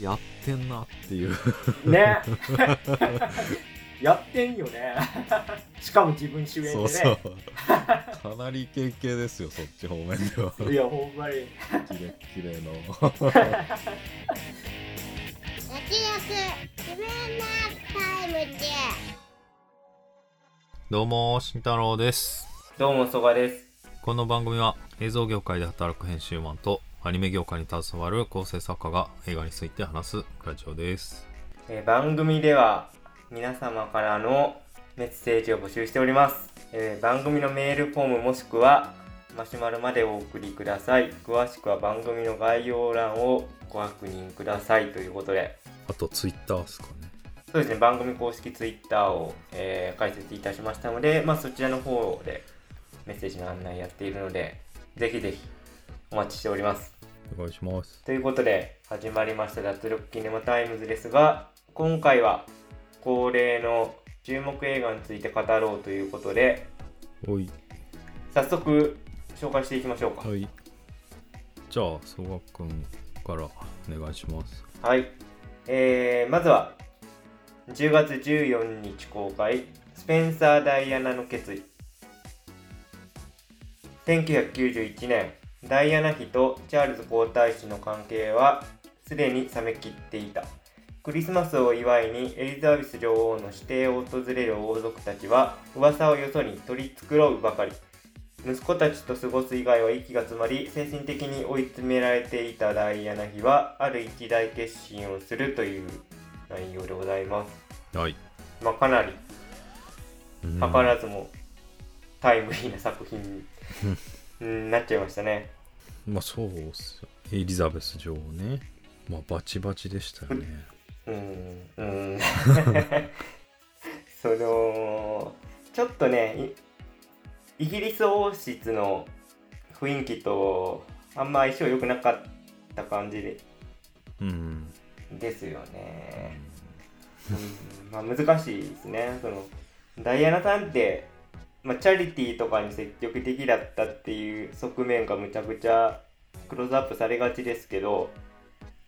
やってんなっていう。ね。やってんよね。しかも自分主演でね。そうそう。かなりイケイケですよそっち方面では。いやほんまに。キレッキレの。焼き自分のタイムで。どうも慎太郎です。どうもそばです。この番組は映像業界で働く編集マンとアニメ業界に携わる構成作家が映画について話すラジオです。えー番組では皆様からのメッセージを募集しております、えー番組のメールフォームもしくはマシュマロまでお送りください。詳しくは番組の概要欄をご確認くださいということで。あとツイッターですかね。そうですね。番組公式ツイッターを、えー開設いたしましたので、まあ、そちらの方でメッセージの案内やっているのでぜひぜひお待ちしております。お願いします。ということで始まりました脱力キネマタイムズですが今回は恒例の注目映画について語ろうということでおい。早速紹介していきましょうか。はい。じゃあ総学くんからお願いします。はい、えー、まずは10月14日公開スペンサー・ダイアナの決意。1991年ダイアナ妃とチャールズ皇太子の関係はすでに冷めきっていた。クリスマスを祝いにエリザベス女王の指定を訪れる王族たちは噂をよそに取り繕うばかり。息子たちと過ごす以外は息が詰まり精神的に追い詰められていたダイアナ妃はある一大決心をするという内容でございます。はい。まあかなりうん。図らずもタイムリーな作品に うんなっちゃいましたね。まあそうっすよ。エリザベス女王ね。まあバチバチでしたよね。うんうん。そのちょっとねイイギリス王室の雰囲気とあんま相性良くなかった感じで。うん。ですよね、うん。まあ、難しいですね。そのダイアナさんって、まあ、チャリティーとかに積極的だったっていう側面がむちゃくちゃクローズアップされがちですけど、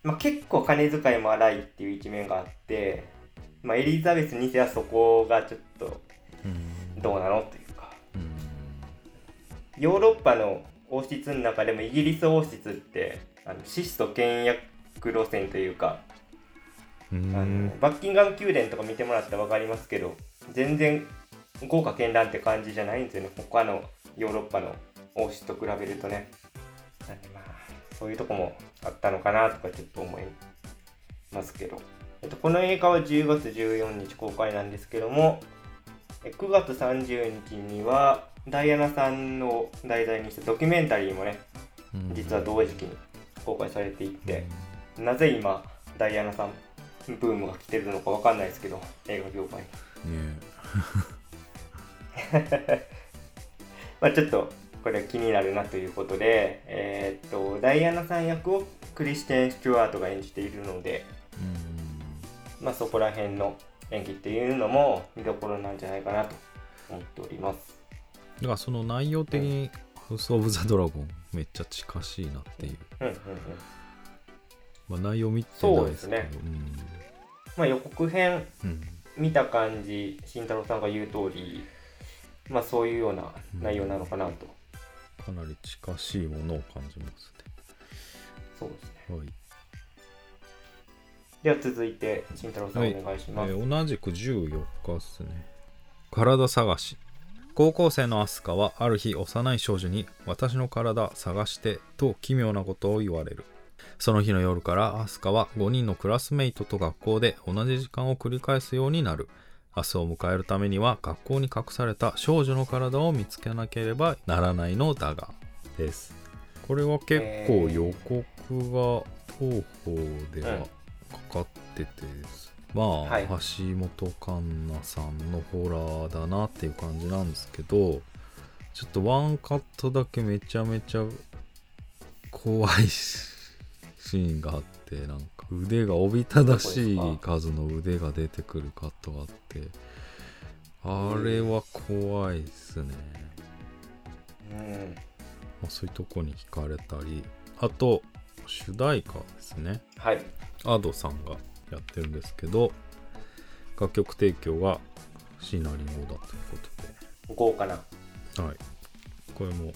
まあ、結構金遣いも荒いっていう一面があって、まあ、エリザベス2世はそこがちょっとうん。どうなのというか。うん。ヨーロッパの王室の中でもイギリス王室ってあの質素倹約路線というかうあのんバッキンガム宮殿とか見てもらったら分かりますけど全然豪華絢爛って感じじゃないんですよね。他のヨーロッパの王室と比べるとね。なんでまあそういうとこもあったのかなとかちょっと思いますけど、えっと、この映画は10月14日公開なんですけどもえ9月30日にはダイアナさんの題材にしたドキュメンタリーもねうん。実は同時期に公開されていて、なぜ今ダイアナさんブームが来てるのかわかんないですけど映画業界。にね まあちょっとこれ気になるなということでえーっとダイアナさん役をクリステン・スチュワートが演じているのでうん。まあそこら辺の演技っていうのも見どころなんじゃないかなと思っております。だからその内容的にハウス・オブ・ザ・ドラゴンめっちゃ近しいなっていう、うんうんうんまあ、内容見てないですけどそうですまあ予告編見た感じ慎太郎さんが言う通りまあそういうような内容なのかなと、かなり近しいものを感じますそうですね。ねはい。では続いて慎太郎さんはい。お願いします、えー同じく14日っすね。体探し。高校生のアスカはある日幼い少女に「私の体探して」と奇妙なことを言われる。その日の夜からアスカは5人のクラスメイトと学校で同じ時間を繰り返すようになる明日を迎えるためには学校に隠された少女の体を見つけなければならないのだがです。これは結構予告が当方ではかかってて、まあ、はい。橋本環奈さんのホラーだなっていう感じなんですけどちょっとワンカットだけめちゃめちゃ怖い シーンがあってなんか腕がおびただしい数の腕が出てくるカットがあってあれは怖いっすね、うん。まあ、そういうとこに惹かれたりあと主題歌ですね。はい。アドさんがやってるんですけど楽曲提供が椎名林檎だというこ豪華なとで、はい、これも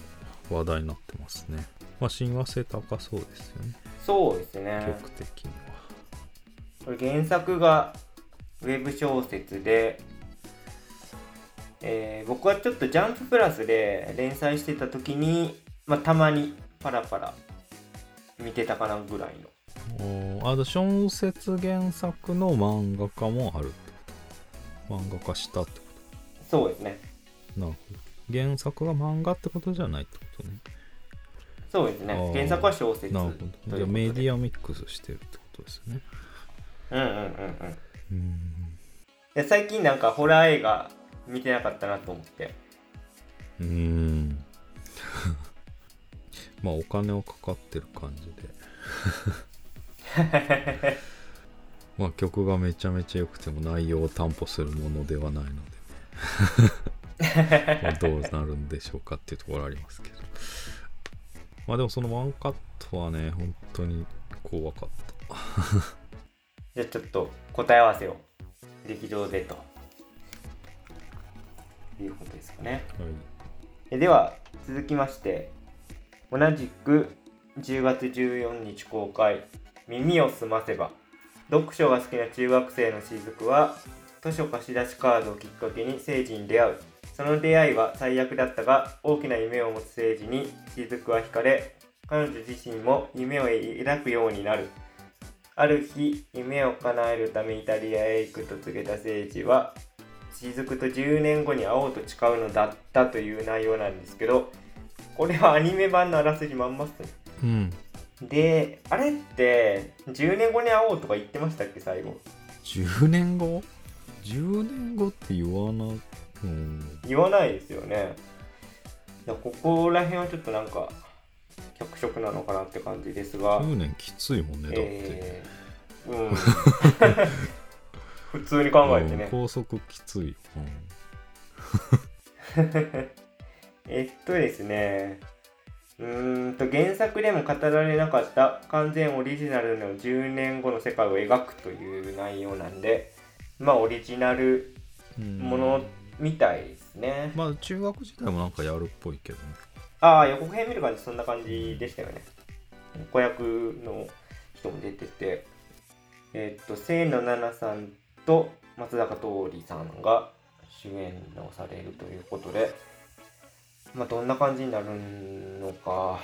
話題になってますね。まあ親和性高そうですよね、そうですね。曲的には。これ原作がウェブ小説で、えー僕はちょっとジャンププラスで連載してた時に、まあ、たまにパラパラ見てたかなぐらいの。おーあと小説原作の漫画家もあるってこと。漫画化したってこそうですね。となるほど。原作が漫画ってことじゃないってことねそうですね。原作は小説なるほど。じゃあメディアミックスしてるってことですね。うんうんうんうん。うん。で最近なんかホラー映画見てなかったなと思って。うーん。まあお金をかかってる感じで。まあ曲がめちゃめちゃ良くても内容を担保するものではないので どうなるんでしょうかっていうところありますけどまあでもそのワンカットはね本当に怖かった。じゃあちょっと答え合わせを劇場でと。いうことですかね。はい。えでは続きまして。同じく10月14日公開「耳をすませば」読書が好きな中学生の雫は図書貸し出しカードをきっかけに聖司に出会うその出会いは最悪だったが大きな夢を持つ聖司に雫は惹かれ彼女自身も夢を抱くようになる。ある日夢を叶えるためイタリアへ行くと告げた聖司は雫と10年後に会おうと誓うのだったという内容なんですけどこれはアニメ版のあらすじまんまっすね。うん。であれって10年後に会おうとか言ってましたっけ最後？10年後 ?10 年後って言わなうん言わないですよね。ここら辺はちょっとなんか脚色なのかなって感じですが。10年きついもんねだって、えーうん。普通に考えてね。うん高速きつい。よ、うん。えっとですね、うーんと原作でも語られなかった完全オリジナルの10年後の世界を描くという内容なんで、まあオリジナルうん。ものみたいですね。まあ中学時代もなんかやるっぽいけどねああ、予告編見る感じそんな感じでしたよね。子役の人も出てて、えっと、清野菜名さんと松坂桃李さんが主演をされるということで、まあ、どんな感じになるのか、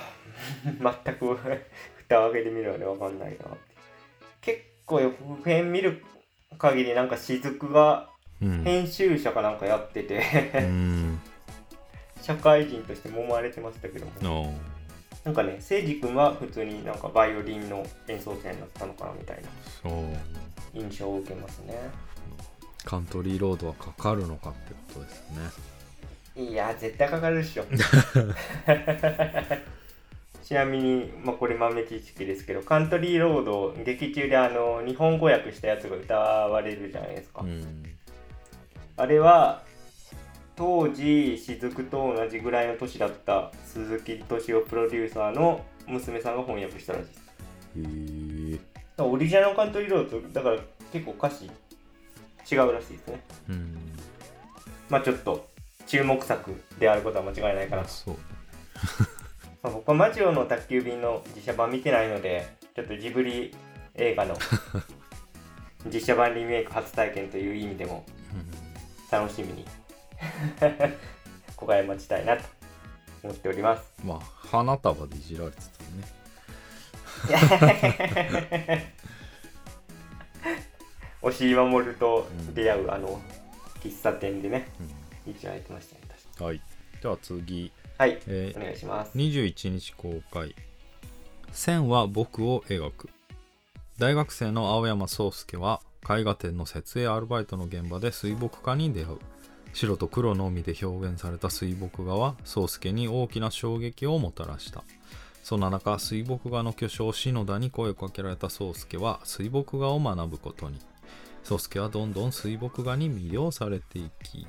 全く 蓋を開けてみるまでわかんないな。結構予告編見る限りなんか雫がうん編集者かなんかやってて、うん 社会人として揉まれてましたけども。あなんかね、せいじ君は普通になんかバイオリンの演奏者になったのかなみたいなあそう印象を受けますね。カントリーロードはかかるのかってことですねいや、絶対かかるっしょ。ちなみに、まあ、これ豆知識ですけど、カントリーロード、劇中であの日本語訳したやつが歌われるじゃないですか。うんあれは、当時、雫と同じぐらいの年だった鈴木敏夫プロデューサーの娘さんが翻訳したらしい。です。へえオリジナルのカントリーロードとだから結構歌詞違うらしいですね。うん。まあちょっと注目作であることは間違いないかな。あそう。まあ僕はマジオの宅急便の実写版見てないのでちょっとジブリ映画の 実写版リメイク初体験という意味でも楽しみに。小買い待ちたいなと思っております。うんまあ花束でいじられてたね。押井守と出会うあの喫茶店でねいじられてましたねはい。では次、はい。えお願いします。ー21日公開「線は僕を描く」大学生の青山宗介は絵画展の設営アルバイトの現場で水墨画に出会う白と黒のみで表現された水墨画は宗介に大きな衝撃をもたらした。そんな中水墨画の巨匠篠田に声をかけられた宗介は水墨画を学ぶことに。宗介はどんどん水墨画に魅了されていき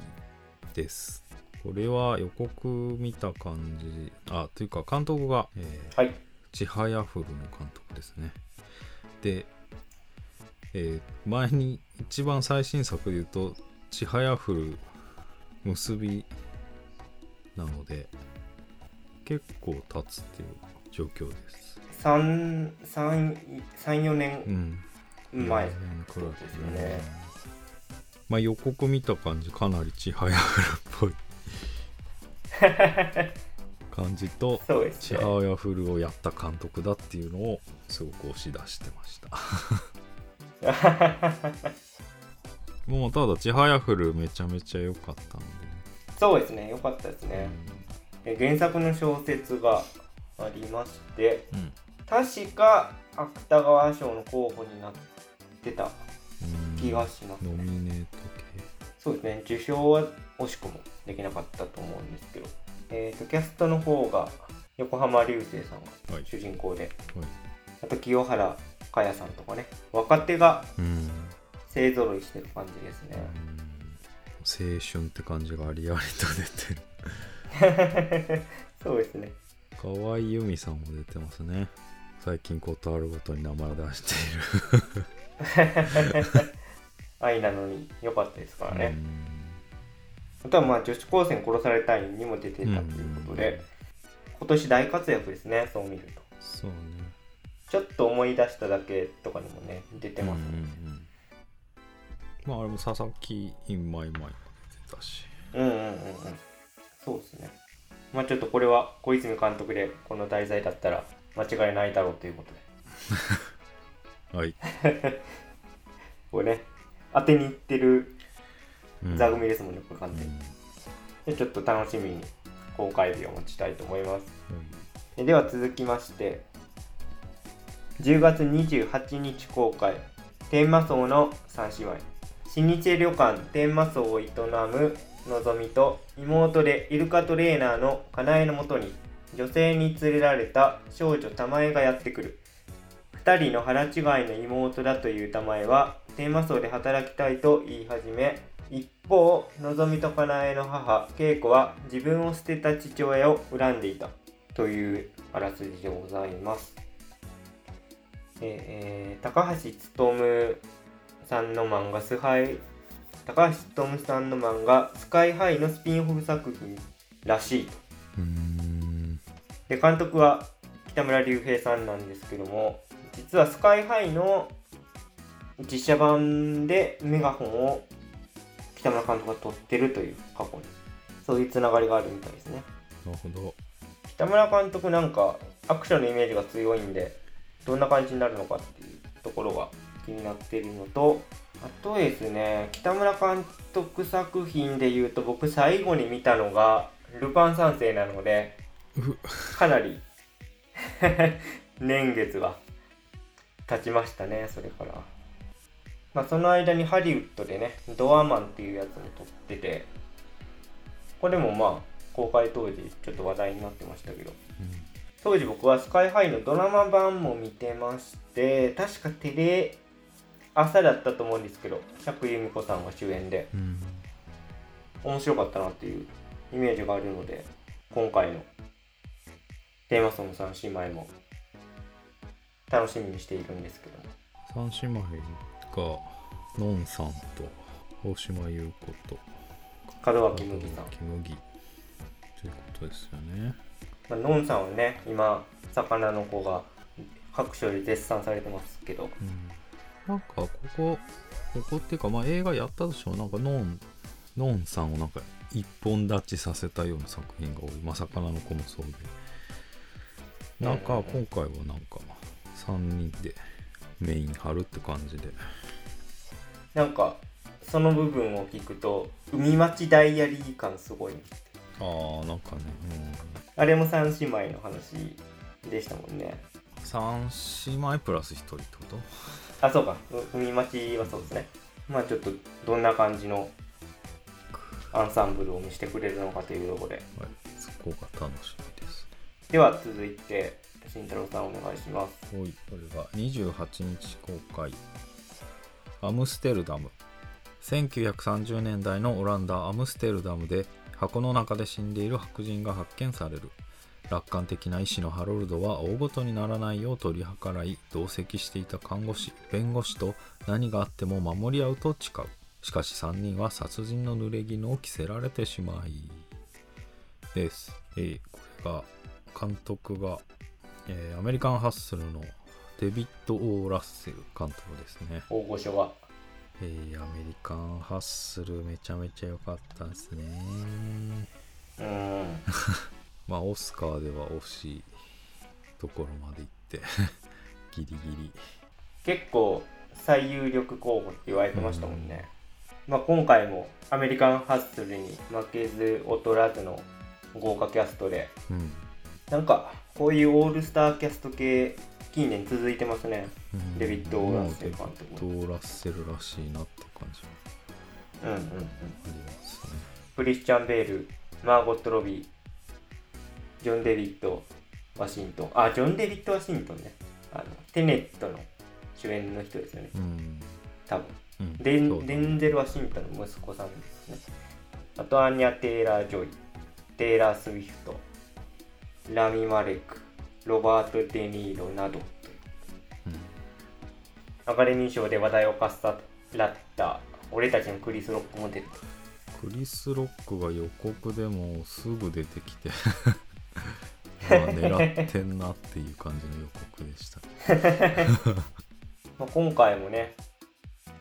です。これは予告見た感じ。あというか監督が、えーはい。ちはやふるの監督ですね。でえー前に一番最新作で言うと「ちはやふる結び」なので結構経つっていう状況です。334う年ん。前、うんそうですよね。まあ予告見た感じかなりちはやふるっぽい。感じとね。ちはやふるをやった監督だっていうのをすごく押し出してましたもうただちはやふるめちゃめちゃ良かったので、そうですねよかったですね、え原作の小説がありましてうん。確か芥川賞の候補になってたうん。気がしますノね、ミネートそうですね受賞は惜しくもできなかったと思うんですけど。えっ、とキャストの方が横浜流星さんがはい。主人公で、系はい。あと清原果耶さんとかね若手がうん。勢ぞろいしてる感じですね、青春って感じがありありと出てる。そうですね。河合由美さんも出てますね。最近ことあるごとに名前を出している。愛なのに良かったですからね、うん。あとはまあ女子高生に殺されたいにも出てたということで、今年大活躍ですねそう見ると。そうねちょっと思い出しただけとかにもね出てます。ね、うんうんうん。まああれも佐々木インマイマイが出てたし。うんうんうんうん。そうですね。まあちょっとこれは小泉監督でこの題材だったら間違いないだろうということで。はい、これね当てにいってるうん座組ですもんねこれ完うん。全にでちょっと楽しみに公開日を持ちたいと思います。はいででは続きまして10月28日公開天満荘の三姉妹新日旅館天満荘を営むのぞみと妹でイルカトレーナーのかなえのもとに女性に連れられた少女玉江がやってくる2人の腹違いの妹だという玉江は天満荘で働きたいと言い始め一方のぞみとかなえの母恵子は自分を捨てた父親を恨んでいたというあらすじでございます。えー高橋勉さんの漫画スハイ高橋勉さんの漫画スカイハイのスピンオフ作品らしいと。で監督は北村隆平さんなんですけども実はスカイハイの実写版でメガホンを北村監督が撮ってるという過去にそういうつながりがあるみたいですね。なるほど北村監督なんかアクションのイメージが強いんでどんな感じになるのかっていうところが気になっているのとあとですね北村監督作品でいうと僕最後に見たのが「ルパン三世」なのでうかなり年月が経ちましたねそれから。まあその間にハリウッドでね「ドアマン」っていうやつも撮っててこれもまあ公開当時ちょっと話題になってましたけど当時僕はスカイハイのドラマ版も見てまして確かテレ朝だったと思うんですけど釈由美子さんが主演で。うん。面白かったなっていうイメージがあるので今回のテーマソング3姉妹も楽しみにしているんですけど。も三姉妹がのんさんと大島優子と門脇麦さん、ということですよねまあのんさんはね今魚の子が各所で絶賛されてますけど。うん。なんかここここっていうかまあ映画やったとしてもなんかノンノンさんをなんか一本立ちさせたような作品が多い。まあ魚の子もそうで。なんか今回はなんか3人でメイン張るって感じで。なんかその部分を聞くと海町ダイアリー感すごいああなんかね、あれも3姉妹の話でしたもんね。うん、3姉妹プラス1人ってこと？あそうか。う海町はそうですね。まあちょっとどんな感じのアンサンブルを見せてくれるのかというところで。はい、そこが楽しみです。では続いて慎太郎さんお願いします。ねはいこれが28日公開。アムステルダム。1930年代のオランダ・アムステルダムで箱の中で死んでいる白人が発見される。楽観的な医師のハロルドは大ごとにならないよう取り計らい同席していた看護師弁護士と何があっても守り合うと誓う。しかし3人は殺人の濡れ衣を着せられてしまい。です、えーこれが監督が、えーアメリカンハッスルのデビッド・オー・ラッセル監督ですね。大御所がえーアメリカンハッスルめちゃめちゃ良かったですね。うん。まあオスカーでは惜しいところまで行って ギリギリ。結構最有力候補って言われてましたもんね、まあ、今回もアメリカンハッスルに負けず劣らずの豪華キャストでうん。なんかこういうオールスターキャスト系近年続いてますね。うんデビッドオーラッセル監督デビッド・ラッセルらしいなって感じ。うんうんうん。ありますね。クリスチャン・ベールマーゴット・ロビージョン・デビッド・ワシントン。あジョン・デビッド・ワシントンね。あのテネットの主演の人ですよね。うん、多分。うん、デンデンゼル・ワシントンの息子さんですね。あとアーニャ・テイラー・ジョイ、テイラー・スウィフト、ラミ・マレック、ロバート・デ・ニーロなど、アカデミー賞で話題をかっさらった俺たちのクリス・ロックも出る。クリス・ロックが予告でもすぐ出てきて まあ狙ってんなっていう感じの予告でした まあ、今回もね、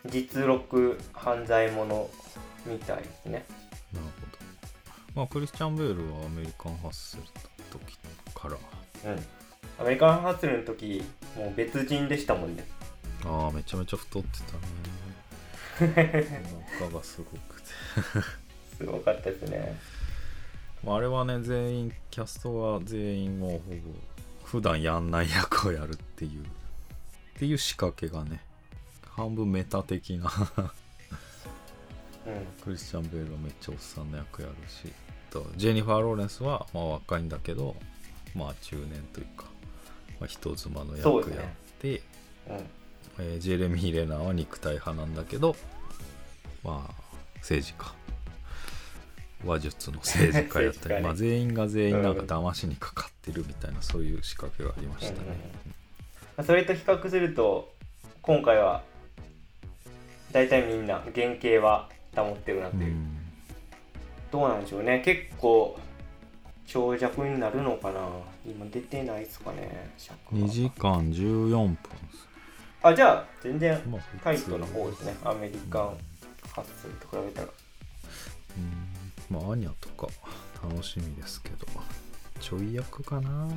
実録犯罪者みたいですね。なるほどまあクリスチャン・ベールはアメリカンハッスルの時からうん。アメリカンハッスルの時、もう別人でしたもんね。ああめちゃめちゃ太ってたね お腹がすごくてすごかったですね。まああれはね全員キャストが全員もうほぼ普段やんない役をやるっていうっていう仕掛けがね半分メタ的なうん。クリスチャン・ベールはめっちゃおっさんの役やるしとジェニファー・ローレンスはまあ若いんだけどまあ中年というか、まあ、人妻の役やって、うん。えージェレミー・レナーは肉体派なんだけどまあ政治家。話術の政治家やったり、まあ、全員が全員なんか騙しにかかってるみたいな、そういう仕掛けがありましたね、まあそれと比較すると今回は大体みんな原型は保ってるなっていう、うん。どうなんでしょうね。結構長尺になるのかな。今出てないですかね尺が2時間14分あじゃあ全然まあタイトな方ですね。アメリカンハッスルと比べたら。うん。まあアニャとか楽しみですけど。ちょい役かな。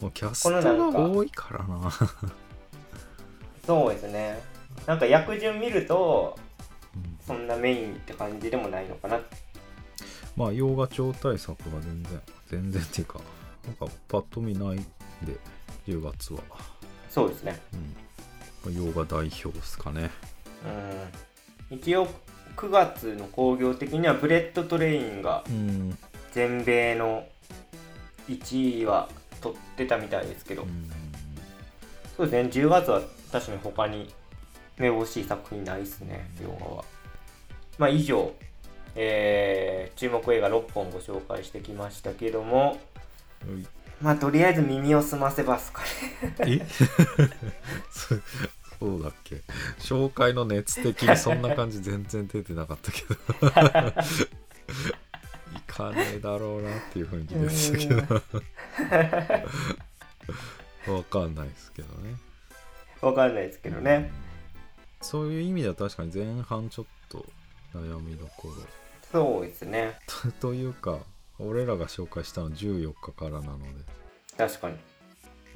もうキャストが多いからな。そうですね。なんか役順見るとうんそんなメインって感じでもないのかな。まあ洋画超大作は全然全然っていうかなんかパッと見ないんで10月は、そうですね。うん。まあ、洋画代表ですかね。うん。一応9月の興行的にはブレッドトレインがうん、全米の1位は取ってたみたいですけど、うんそうですね。10月は確かに他に目ぼしい作品ないですね。洋画は。まあ以上、えー注目映画6本ご紹介してきましたけども。ういまあとりあえず耳を澄ませますかね。え？そそうだっけ？紹介の熱的にそんな感じ全然出てなかったけど。いかねえだろうなっていう雰囲気でしたけど。わかんないですけどね。わかんないですけどね。そういう意味では確かに前半ちょっと悩みどころ。そうですね。とというか俺らが紹介したの14日からなので。確かに。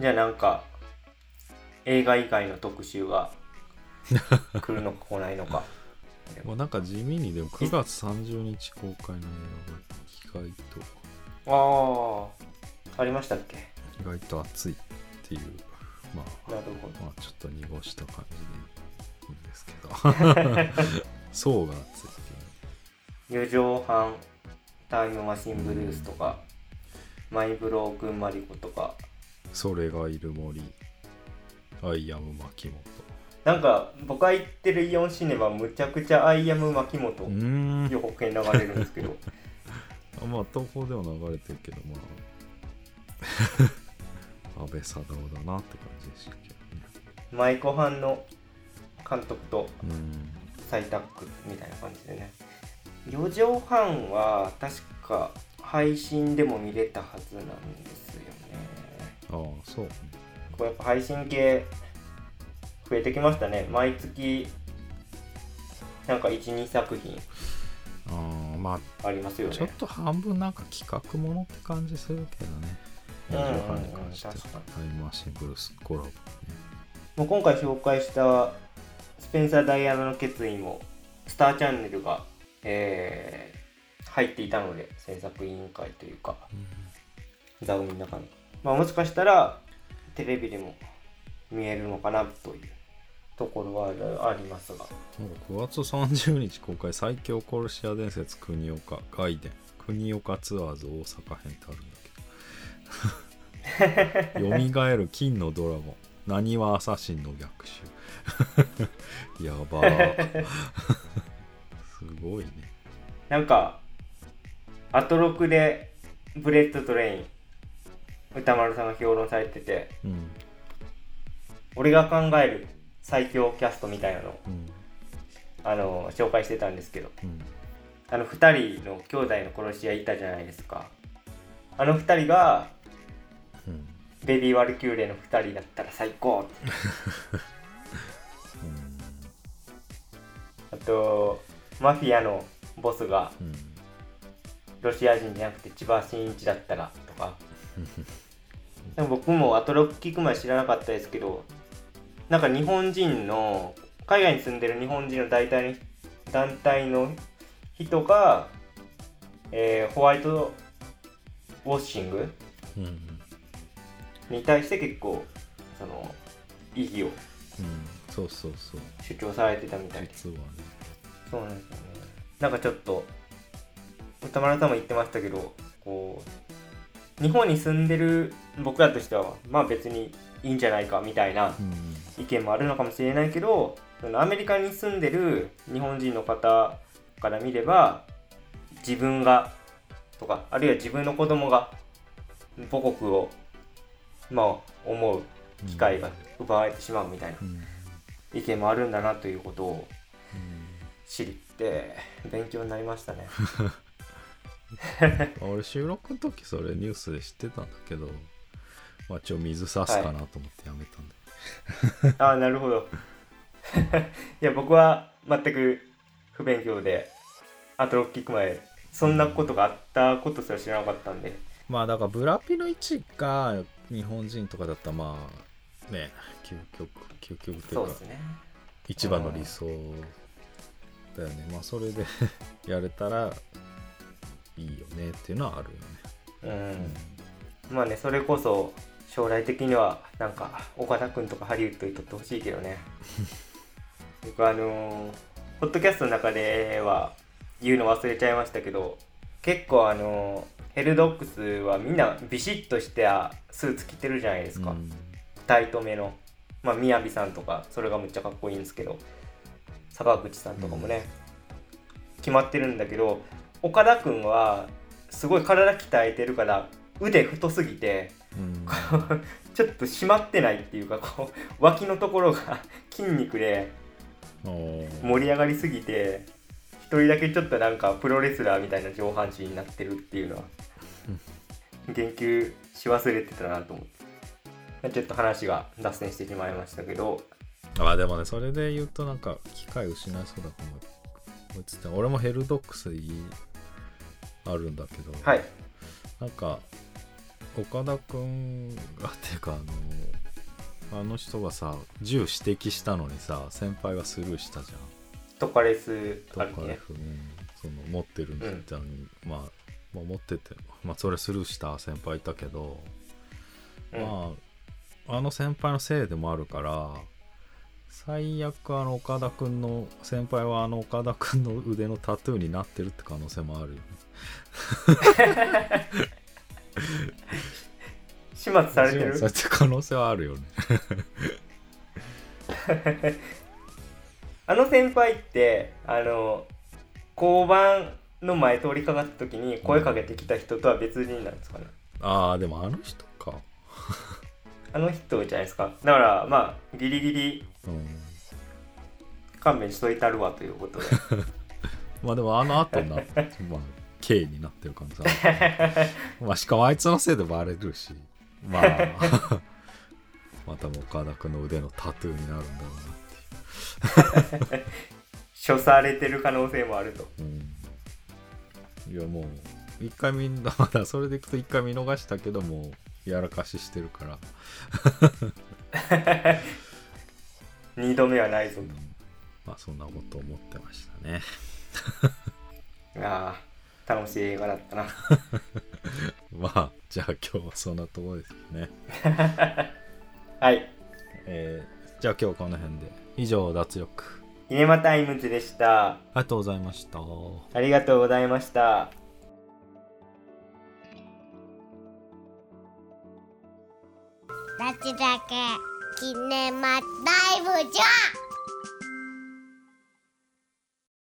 じゃあなんか映画以外の特集が 来るのか来ないのか。まあなんか地味にでも9月30日公開の映画が意外と。ああありましたっけ？意外と熱いっていう。まあなるほど。まあちょっと濁した感じでいいんですけど。層が厚いっていう。四畳半タイムマシンブルースとかマイブロークンマリコとか。それがいる森。アイアム牧本なんか僕が行ってるイオンシネマむちゃくちゃアイアム牧本予告編流れるんですけど。まあ東宝では流れてるけどまあ。安倍貞夫だなって感じでしたけどね。舞妓班の監督とうん。再タッグみたいな感じでね4畳半は確か配信でも見れたはずなんですよね。ああそう。ねこれやっぱ配信系増えてきましたね。毎月なんか12作品。ああまありますよね。あちょっと半分なんか企画ものって感じするけどね。うん4畳半に関しては。タイムマシンブルースコラボねもう今回紹介したスペンサー・ダイアナの決意もスターチャンネルが、えー入っていたので制作委員会というか座組の中に、まあ、もしかしたらテレビでも見えるのかなというところはありますが。なんか9月30日公開最強殺し屋伝説国岡外伝。国岡ツアーズ大阪編ってあるんだけど。蘇る金のドラゴンなにわアサシンの逆襲。やばーすごいね。なんかアトロクでブレッドトレイン宇多丸さんが評論されててうん。俺が考える最強キャストみたいなのをうん。あの紹介してたんですけどうん。あの2人の兄弟の殺し屋いたじゃないですか。あの2人がうん。ベビー・ワルキューレの2人だったら最高。あとマフィアのボスがうん。ロシア人じゃなくて千葉真一だったらとか。でも僕もアトロック聞く前知らなかったですけどなんか日本人の海外に住んでる日本人の大体の団体の人が、えーホワイトウォッシングに対して結構その意義をうん。そうそうそう。主張されてたみたいで。すねそうなんですよね。なんかちょっと歌丸さんも言ってましたけどこう日本に住んでる僕らとしてはまあ別にいいんじゃないかみたいなうん。意見もあるのかもしれないけどそのアメリカに住んでる日本人の方から見れば自分がとかあるいは自分の子供が母国をまあ思う機会が奪われてしまうみたいなうん。意見もあるんだなということをうん知って勉強になりましたね。俺収録の時それニュースで知ってたんだけどまあちょ水差すかなと思ってやめたんだ ああなるほど。いや僕は全く不勉強であと6聞く前そんなことがあったことすら知らなかったんでまあだからブラピの位置が日本人とかだったらまあね究極究極というかね。一番の理想だよねまあそれで やれたらいいよねっていうのはあるよねうん。まあねそれこそ将来的にはなんか岡田君とかハリウッドに撮ってほしいけどね。僕あのーポッドキャストの中では言うの忘れちゃいましたけど結構あのーヘルドックスはみんなビシッとしてスーツ着てるじゃないですか。うんタイトめのまあ宮城さんとかそれがめっちゃかっこいいんですけど坂口さんとかもね、決まってるんだけど岡田君はすごい体鍛えてるから腕太すぎてうん。ちょっと締まってないっていうかこう脇のところが 筋肉で盛り上がりすぎて一人だけちょっとなんかプロレスラーみたいな上半身になってるっていうのは言及し忘れてたなと思ってちょっと話が脱線してしまいましたけどああでもねそれで言うとなんか機会失いそうだと思う。思いつつ俺もヘルドックスあるんだけど、はい。なんか岡田君がっていうかあのあの人がさ銃指摘したのにさ先輩がスルーしたじゃん。トカレスとかあるね。F うんその持ってるんだったのに、まあ、まあ持っててまあそれスルーした先輩いたけど、うん。まああの先輩のせいでもあるから最悪あの岡田君の先輩はあの岡田君の腕のタトゥーになってるって可能性もあるよね。始末されてる？されてる可能性はあるよね。あの先輩ってあの交番の前通りかかった時に声かけてきた人とは別人なんですかね。ああでもあの人かあの人じゃないですか。だからまあギリギリうん勘弁しといたるわということで。まあでもあの後な まあ K になってる可能性あるまあしかもあいつのせいでバレるし。まあ またも岡田君の腕のタトゥーになるんだろうなっていう。処されてる可能性もあると。うん、いやもう一回みんなまだそれでいくと一回見逃したけどもうやらかししてるから、2度目はないぞうん。まあそんなこと思ってましたね。とああ楽しい映画だったな。まあじゃあ今日はそんなところですね。はい。えーじゃあ今日この辺で。以上脱力。キネマタイムズでした。ありがとうございました。ありがとうございましたラジだけ。キネマタイブじゃ！